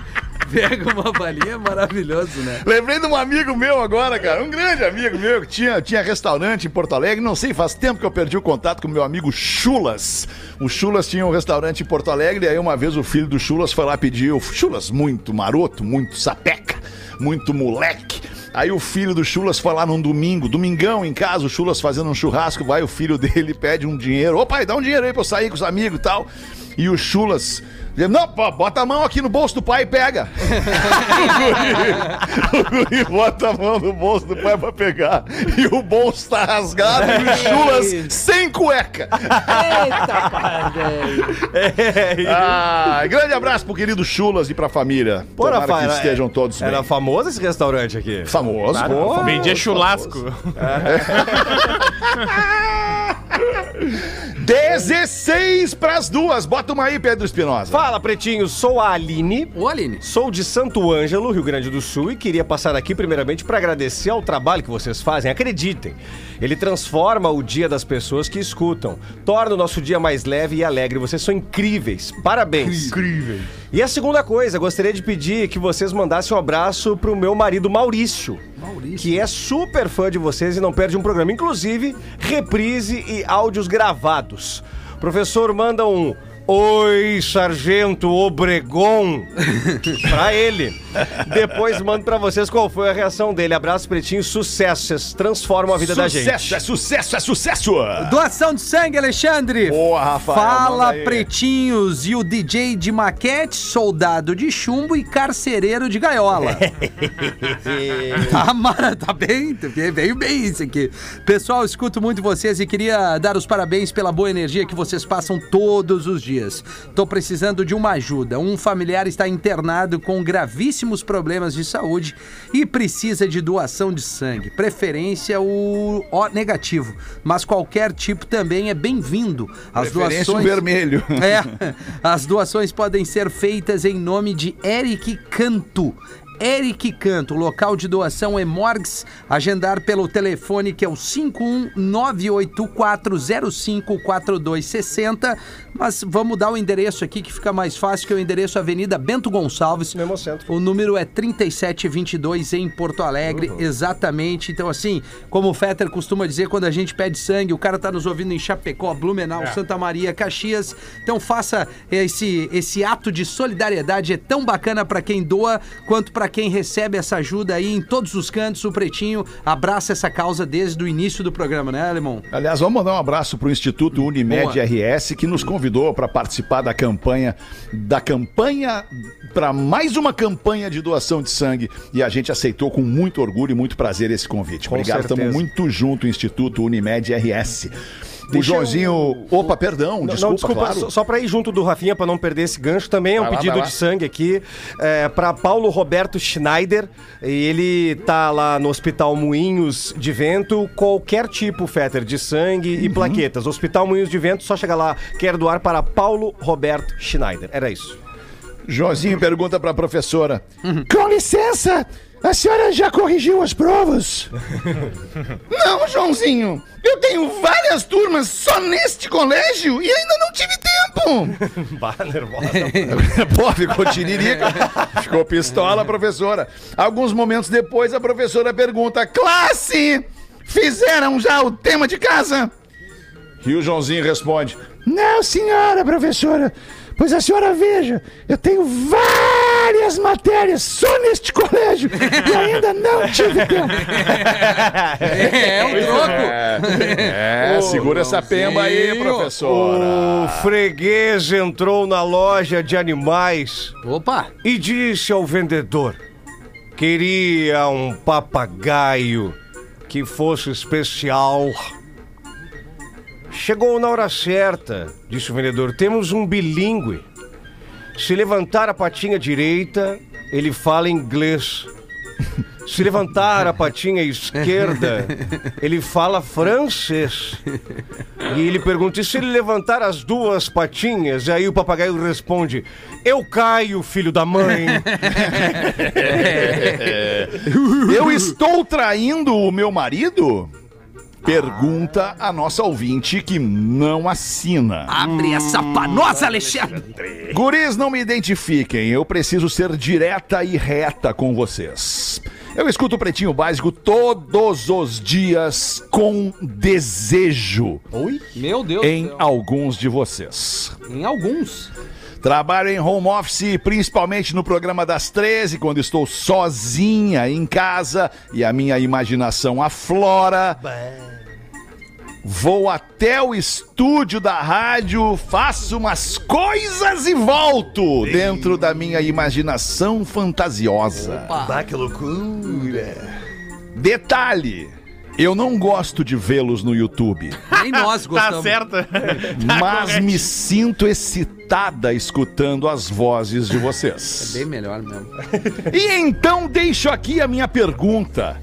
Pega uma balinha maravilhoso, né? Lembrei de um amigo meu agora, cara. Um grande amigo meu que tinha, tinha restaurante em Porto Alegre. Não sei, faz tempo que eu perdi o contato com meu amigo Chulas. O Chulas tinha um restaurante em Porto Alegre. E aí uma vez o filho do Chulas foi lá pedir. O Chulas, muito maroto, muito sapeca, muito moleque. Aí o filho do Chulas foi lá num domingo, domingão em casa, o Chulas fazendo um churrasco, vai o filho dele pede um dinheiro. Ô pai, dá um dinheiro aí pra eu sair com os amigos e tal. E o Chulas, não, pô, bota a mão aqui no bolso do pai e pega. o, guri, o guri bota a mão no bolso do pai pra pegar. E o bolso tá rasgado e o Chulas sem cueca. Eita, cara, velho. Ah, grande abraço pro querido Chulas e pra família. Pô, Tomara Rafael, que era- estejam todos bem. Era famoso esse restaurante aqui. Famoso. pô. Vendia churrasco. 16 pras duas. Bota uma aí, Pedro Espinosa. Fala, pretinho, sou a Aline. Ô, Aline. Sou de Santo Ângelo, Rio Grande do Sul, e queria passar aqui primeiramente para agradecer ao trabalho que vocês fazem. Acreditem, ele transforma o dia das pessoas que escutam, torna o nosso dia mais leve e alegre. Vocês são incríveis. Parabéns. Incríveis. E a segunda coisa, gostaria de pedir que vocês mandassem um abraço pro meu marido Maurício. Maurício. Que é super fã de vocês e não perde um programa, inclusive reprise e áudios gravados. Professor manda um Oi, Sargento Obregon pra ele. Depois mando pra vocês qual foi a reação dele. Abraço, pretinho, sucesso. Vocês transformam a vida da gente. Sucesso, é sucesso, é sucesso. Doação de sangue, Alexandre. Boa, Rafael, Fala, pretinhos. E o DJ de maquete, soldado de chumbo e carcereiro de gaiola. tá, mara- tá bem, tá bem- veio bem isso aqui. Pessoal, escuto muito vocês e queria dar os parabéns pela boa energia que vocês passam todos os dias. Tô precisando de uma ajuda. Um familiar está internado com gravíssimos problemas de saúde e precisa de doação de sangue. Preferência o O negativo, mas qualquer tipo também é bem-vindo. As doações vermelho. é, as doações podem ser feitas em nome de Eric Canto. Eric Canto, local de doação é Morgs, agendar pelo telefone que é o 51984054260, mas vamos dar o endereço aqui que fica mais fácil, que é o endereço Avenida Bento Gonçalves. No Hemocentro. O número é 3722 em Porto Alegre, exatamente. Então, assim, como o Fetter costuma dizer, quando a gente pede sangue, o cara tá nos ouvindo em Chapecó, Blumenau, Santa Maria, Caxias. Então, faça esse, esse ato de solidariedade. É tão bacana para quem doa quanto para quem recebe essa ajuda aí em todos os cantos. O Pretinho abraça essa causa desde o início do programa, né, Alemão? Aliás, vamos mandar um abraço para o Instituto Unimed Boa. RS que nos convidou para participar da campanha da campanha para mais uma campanha de doação de sangue e a gente aceitou com muito orgulho e muito prazer esse convite. Com Obrigado, estamos muito junto Instituto Unimed RS. O Deixa Joãozinho, opa, perdão, Não, desculpa, não, desculpa, claro. só, só pra ir junto do Rafinha, pra não perder esse gancho, também é um Vai pedido lá. de sangue aqui é, para Paulo Roberto Schneider. E ele tá lá no Hospital Moinhos de Vento, qualquer tipo, Fetter, de sangue Uhum. e plaquetas. Hospital Moinhos de Vento, só chega lá, quer doar para Paulo Roberto Schneider. Era isso. Joãozinho pergunta para a professora. Uhum. Com licença, a senhora já corrigiu as provas? Não, Joãozinho. Eu tenho várias turmas só neste colégio e ainda não tive tempo. Bah, nervosa. Pô, ficou tiririca. Ficou pistola, professora. Alguns momentos depois, a professora pergunta: Classe, fizeram já o tema de casa? E o Joãozinho responde: Não, senhora, professora. Pois a senhora veja, eu tenho várias matérias só neste colégio e ainda não tive tempo. É, é um troco. É, segura essa pemba aí, professora. O freguês entrou na loja de animais Opa! e disse ao vendedor: queria um papagaio que fosse especial. Chegou na hora certa, disse o vendedor. Temos um bilíngue. Se levantar a patinha direita, ele fala inglês. Se levantar a patinha esquerda, ele fala francês. E ele pergunta: e se ele levantar as duas patinhas? Aí o papagaio responde: Eu caio, filho da mãe. Eu estou traindo o meu marido? Pergunta a nossa ouvinte que não assina. Abre essa pra nós, Alexandre! Guris, não me identifiquem. Eu preciso ser direta e reta com vocês. Eu escuto o Pretinho Básico todos os dias com desejo Meu Deus em céu. alguns de vocês. Em alguns. Trabalho em home office, principalmente no programa das 13, quando estou sozinha em casa e a minha imaginação aflora. Vou até o estúdio da rádio, faço umas coisas e volto dentro da minha imaginação fantasiosa. Bah, que loucura. Detalhe: eu não gosto de vê-los no YouTube. Nem nós Tá gostamos. certo. mas me sinto excitada escutando as vozes de vocês. Bem melhor mesmo. E então deixo aqui a minha pergunta.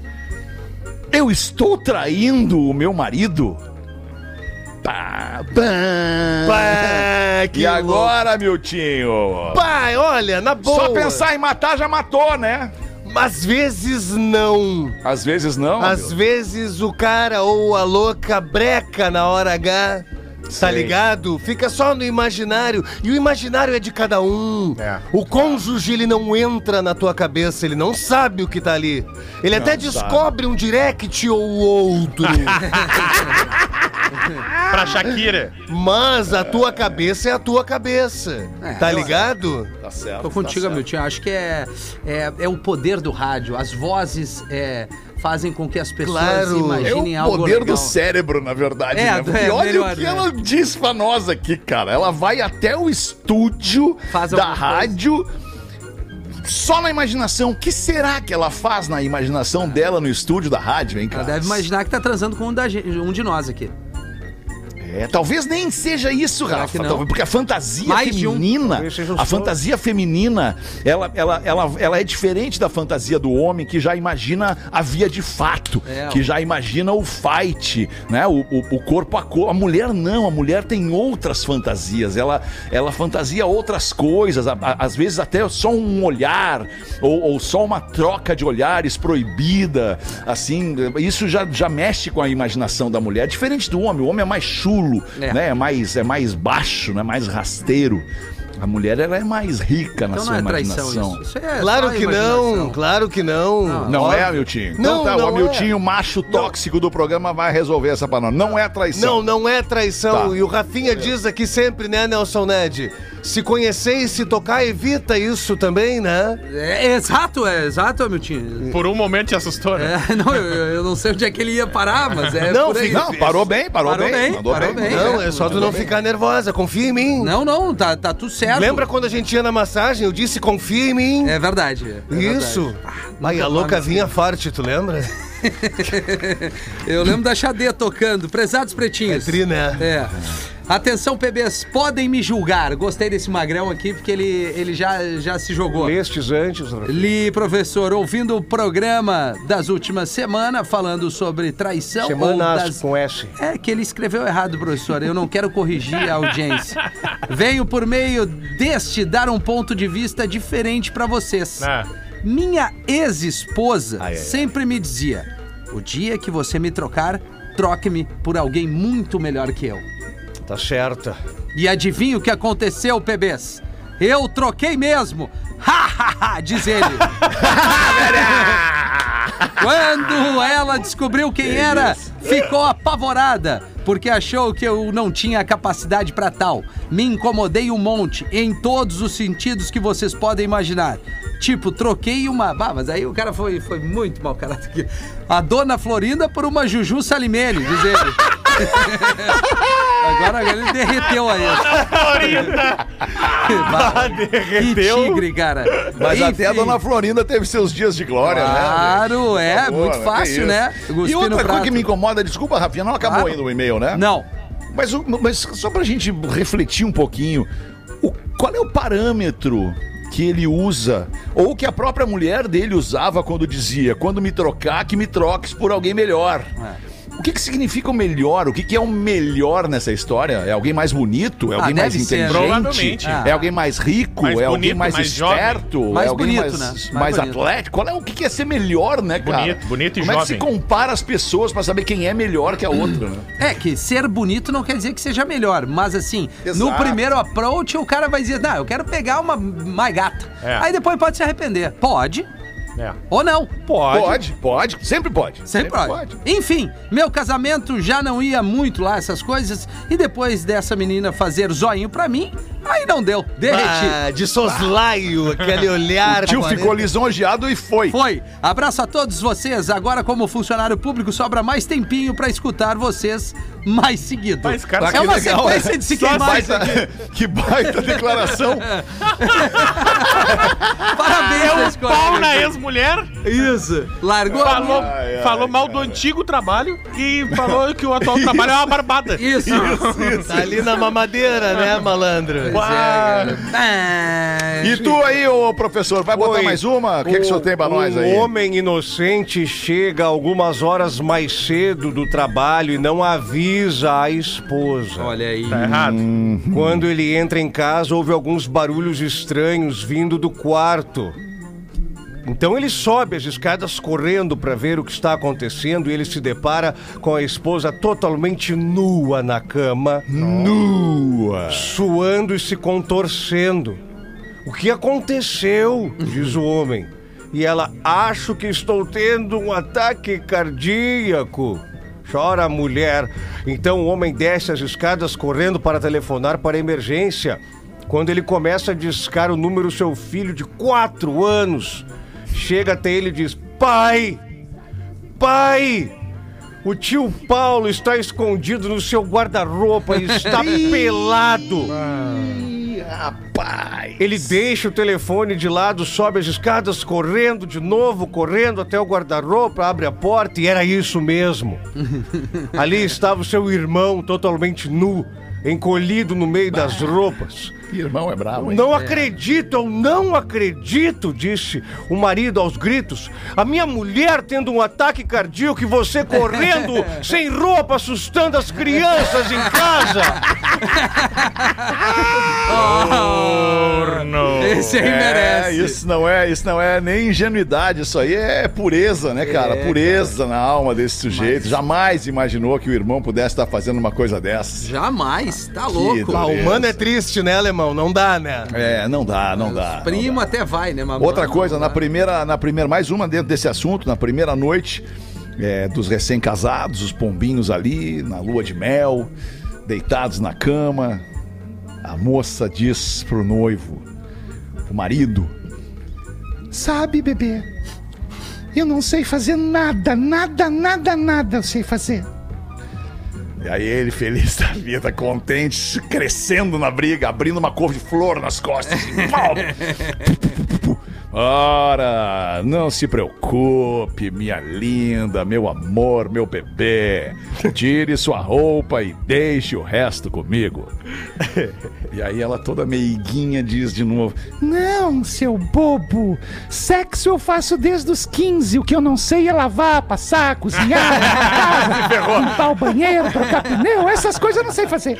Eu estou traindo o meu marido? Pá, pá. Pá, que E agora, Miltinho? Pai, olha, na boa. Só pensar em matar já matou, né? Às vezes não. Às vezes não. Às meu. vezes o cara ou a louca breca na hora H. Tá Sei. ligado? Fica só no imaginário. E o imaginário é de cada um. É. O cônjuge, ele não entra na tua cabeça, ele não sabe o que tá ali. Ele até sabe. descobre um direct ou outro. Pra Shakira. Mas a tua cabeça é a tua cabeça. É, tá ligado? Tá certo. Tô contigo, tá Milton. Acho que é, é, é o poder do rádio. As vozes é, fazem com que as pessoas Claro. É imaginem o algo poder legal. do cérebro, na verdade, É, né? É olha melhor, o que né? ela diz pra nós aqui, cara. Ela vai até o estúdio Faz da alguma coisa. rádio só na imaginação. O que será que ela faz na imaginação dela no estúdio da rádio, hein, cara? Ela deve imaginar que tá transando com um, da gente- um de nós aqui. É, talvez nem seja isso, Rafa. não? talvez- porque a fantasia Mais um. feminina, os a fantasia feminina, ela, ela, ela, ela é diferente da fantasia do homem que já imagina a via de fato, É, que já imagina o fight, né? O, o, o corpo a corpo. A mulher não, a mulher tem outras fantasias. Ela, ela fantasia outras coisas, a- a- às vezes até só um olhar ou, ou só uma troca de olhares proibida, assim. Isso já, já mexe com a imaginação da mulher. É diferente do homem. O homem é mais chulo, É. né? É mais, é mais baixo, né? Mais rasteiro. A mulher ela é mais rica na Então sua não é traição imaginação. isso. Isso é Claro que imaginação. não, claro que não. Não. Não é. Amiltinho? Não, então tá, não o Amiltinho, é. macho tóxico do programa, vai resolver essa pra nós. Não é traição. Não, não é traição. Tá. E o Rafinha diz aqui sempre, né, Nelson Ned? Se conhecer e se tocar, evita isso também, né? É, é exato, é exato, Hamilton. Por um momento te assustou, né? É, não, eu, eu não sei onde é que ele ia parar, mas é Não, por aí. fica- Não, parou bem, parou, Parou bem. bem, mandou parou bem. bem. Não, é, é só tu não ficar nervosa, confia em mim. Não, não, tá, tá tudo certo. Lembra quando a gente ia na massagem? Eu disse confia em mim. É verdade. é. Isso. Aí a louca vinha forte, tu lembra? Eu lembro da Xadê tocando. Prezados É pretinhos. tri, né? É. Atenção, PBs, podem me julgar. Gostei desse magrão aqui porque ele, ele já, já se jogou. Lestes antes. Li, professor, ouvindo o programa das últimas semanas falando sobre traição Semanas das... com S. É que ele escreveu errado, professor. Eu não quero corrigir a audiência. Venho por meio deste dar um ponto de vista diferente pra vocês. Ah. Minha ex-esposa sempre me dizia: o dia que você me trocar, troque-me por alguém muito melhor que eu. Tá certa. E adivinha o que aconteceu, PBs? Eu troquei mesmo! Ha, ha, ha, diz ele. Quando ela descobriu quem era, ficou apavorada, porque achou que eu não tinha capacidade pra tal. Me incomodei um monte, em todos os sentidos que vocês podem imaginar. Tipo, troquei uma. Bah, mas aí o cara foi, foi muito mau caráter aqui. A dona Florinda por uma Juju Salimene, diz ele. agora, agora ele derreteu aí. Bah, Que tigre, cara. Mas até a Enfim. dona Florinda teve seus dias de glória, né? Claro, é, Por muito que fácil, isso. né? E outra coisa que me incomoda, desculpa, Rafinha, não acabou Claro. ainda o e-mail, né? Não. Mas, mas só pra gente refletir um pouquinho, o- qual é o parâmetro que ele usa, ou que a própria mulher dele usava quando dizia, quando me trocar, que me troques por alguém melhor. É. O que, que significa o melhor? O que, que é o melhor nessa história? É alguém mais bonito? É Ah, alguém mais ser, né? inteligente? Provavelmente. É alguém mais rico? Mais é alguém bonito, mais, mais jovem. esperto? Mais é alguém bonito, mais, né? Mais mais bonito. atlético? Qual é, o que, que é ser melhor, né, cara? Bonito, bonito e Como é que se jovem. compara as pessoas pra saber quem é melhor que a outra, né? É que ser bonito não quer dizer que seja melhor, mas assim, no Exato. primeiro approach o cara vai dizer, não, eu quero pegar uma mais gata. É. Aí depois pode se arrepender. Pode É. ou não. Pode. Pode, pode, sempre pode. Sempre pode. Enfim, meu casamento já não ia muito lá, essas coisas. E depois dessa menina fazer zoinho pra mim, aí não deu. Derreti. Ah, de soslaio, aquele olhar. O tio 40. ficou lisonjeado e foi. Foi. Abraço a todos vocês. Agora, como funcionário público, sobra mais tempinho pra escutar vocês mais seguido. Mas, cara, é que uma legal, sequência né? de se Que queimar. baita, que baita declaração. Parabéns, É um pau na ex-mulher, Isso. Largou a falou, Ai, ai, falou mal do antigo trabalho e falou que o atual trabalho é uma barbada. Isso. Tá ali na mamadeira, né, malandro? É. Ah, E tu aí, ô professor, vai botar Oi. mais uma? O que, que o senhor tem pra nós um aí? homem inocente chega algumas horas mais cedo do trabalho e não avisa a esposa. Olha aí. Tá errado. Quando ele entra em casa, houve alguns barulhos estranhos vindo do quarto. Então ele sobe as escadas correndo para ver o que está acontecendo e ele se depara com a esposa totalmente nua na cama, Nua. suando e se contorcendo. O que aconteceu? diz o homem. E ela, acho que estou tendo um ataque cardíaco. Chora a mulher. Então o homem desce as escadas correndo para telefonar para a emergência. Quando ele começa a discar o número, seu filho de quatro anos chega até ele e diz: Pai! Pai! O tio Paulo está escondido no seu guarda-roupa e está pelado. Rapaz. Ele deixa o telefone de lado, sobe as escadas correndo de novo, correndo até o guarda-roupa, abre a porta e era isso mesmo. Ali estava o seu irmão totalmente nu, encolhido no meio das roupas. Irmão é bravo, hein? Não acredito, eu não acredito, disse o marido aos gritos. A minha mulher tendo um ataque cardíaco e você correndo sem roupa, assustando as crianças em casa. Corno. Esse aí É, merece. isso não é, isso não é nem ingenuidade, isso aí é pureza, né, cara? É, pureza na alma desse sujeito. Jamais imaginou que o irmão pudesse estar fazendo uma coisa dessas. Jamais, tá louco. Ah, o mano é triste, né, alemão? Não dá, né? É, não dá, não dá. não Primo dá. até vai, né? Mas Outra coisa, não na primeira, na primeira, mais uma dentro desse assunto, na primeira noite é, dos recém-casados, os pombinhos ali, na lua de mel, deitados na cama, a moça diz pro noivo, pro marido, Sabe, bebê? Eu não sei fazer nada, nada, nada, nada eu sei fazer. E aí ele, feliz da vida, contente, crescendo na briga, abrindo uma couve-flor nas costas. pau! Ora, não se preocupe, minha linda, meu amor, meu bebê. Tire sua roupa e deixe o resto comigo. E aí ela toda meiguinha diz de novo: Não, seu bobo. Sexo eu faço desde os 15. O que eu não sei é lavar, passar, cozinhar, limpar casa, limpar o banheiro, trocar pneu. Essas coisas eu não sei fazer.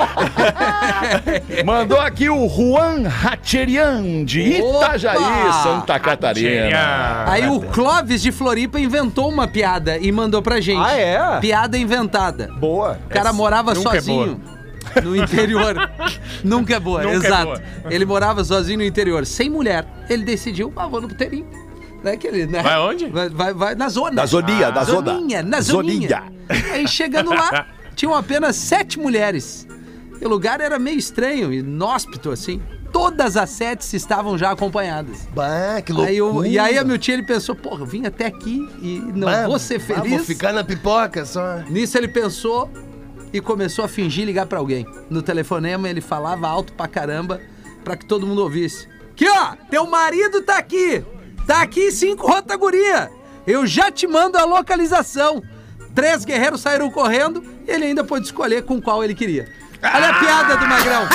Mandou aqui o Juan Hacherian, de Opa! Itajaí, Santa Catarina. Aí o Clóvis de Floripa inventou uma piada e mandou pra gente. Ah, é? Piada inventada. Boa. O cara morava nunca é sozinho no interior. nunca é boa, Nunca é exato. boa. Ele morava sozinho no interior, sem mulher. Ele decidiu, ah, vou no puteirinho. Né, que ele, né? Vai onde? Vai, vai, vai na zona. Da Zonia, da Zoda. Zoninha, na zoninha. Aí chegando lá, tinham apenas sete mulheres. E o lugar era meio estranho, inóspito assim. Todas as sete estavam já acompanhadas. Bah, que Aí loucura. eu, e aí a meu tio ele pensou, porra, eu vim até aqui e não Bah, vou ser bah, feliz. vou ficar na pipoca só. Nisso ele pensou e começou a fingir ligar pra alguém. No telefonema ele falava alto pra caramba pra que todo mundo ouvisse. Aqui ó, teu marido tá aqui. Tá aqui cinco rotaguria. Eu já te mando a localização. Três guerreiros saíram correndo e ele ainda pôde escolher com qual ele queria. Olha a piada do Magrão.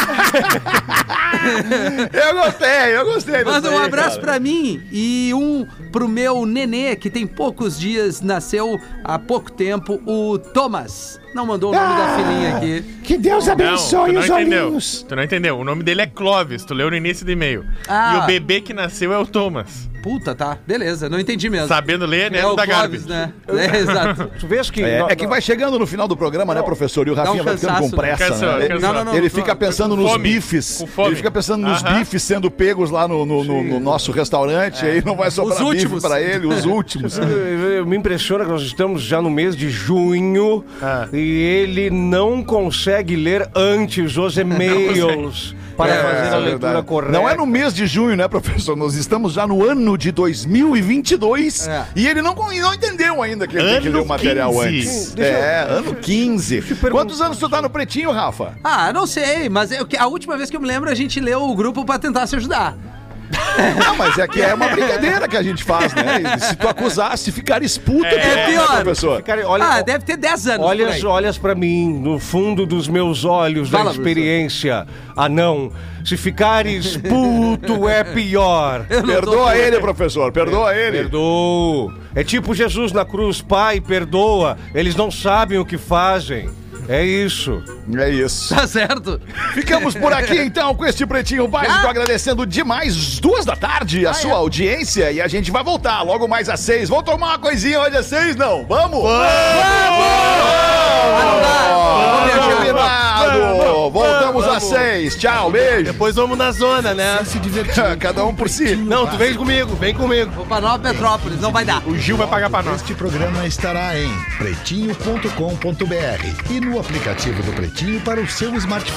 Eu gostei, eu gostei Manda um abraço pra mim e um pro meu nenê, que tem poucos dias, nasceu há pouco tempo, o Thomas. Não mandou o nome da filhinha aqui. Que Deus abençoe não os entendeu. olhinhos. Tu não entendeu. O nome dele é Clóvis, tu leu no início do e-mail. Ah. E o bebê que nasceu é o Thomas. Puta, tá. Beleza, não entendi mesmo. Sabendo ler, né? é o da Clóvis, Garbi. né? É, exato. Tu vês que. É, é que vai chegando no final do programa, né, professor? E o Rafinha um vai ficando com né? pressa, Cansou, né? Ele, cansou. Não, não, não. ele fica pensando nos fome, bifes. Ele fica pensando nos Aham. bifes sendo pegos lá no, no- no- no nosso restaurante. Aí não vai sobrar Os bife últimos. pra ele, os últimos. Me impressiona que nós estamos já no mês de junho Ah. E ele não consegue ler antes os e-mails para É, fazer a é leitura verdade. correta. Não é no mês de junho, né, professor? Nós estamos já no ano de 2022 É. e ele não, não entendeu ainda que ele tem que Ano ler o material 15. antes. Deixa eu- É, ano 15. perguntar- Quantos anos tu tá no pretinho, Rafa? Ah, não sei, mas eu, a última vez que eu me lembro, a gente leu o grupo pra tentar se ajudar. Não, mas é que é uma brincadeira que a gente faz, né? Se tu acusar, se ficar exputa, É pior. professor. Cara, olha, ah, deve ter 10 anos. por Olha, aí. olhas pra mim, no fundo dos meus olhos Fala, da experiência. Ah, não. Se ficares puto é pior. Não tô- Perdoa ele, professor, perdoa ele. Perdoa. É tipo Jesus na cruz, pai, perdoa. Eles não sabem o que fazem. É isso. É isso. Tá certo? Ficamos por aqui então com este pretinho básico, Ah. agradecendo demais duas da tarde a sua audiência e a gente vai voltar logo mais às seis. Vamos tomar uma coisinha hoje às seis, não? Vamos? Ah, não dá. Combinado! Voltamos às seis. Tchau, beijo. Depois vamos na zona, né? Se divertir. Cada um por si. Não, tu vem comigo, vem comigo. Vou pra Nova Petrópolis, não vai dar. O Gil vai pagar pra nós. Este programa estará em pretinho.com.br e no aplicativo do Pretinho para o seu smartphone.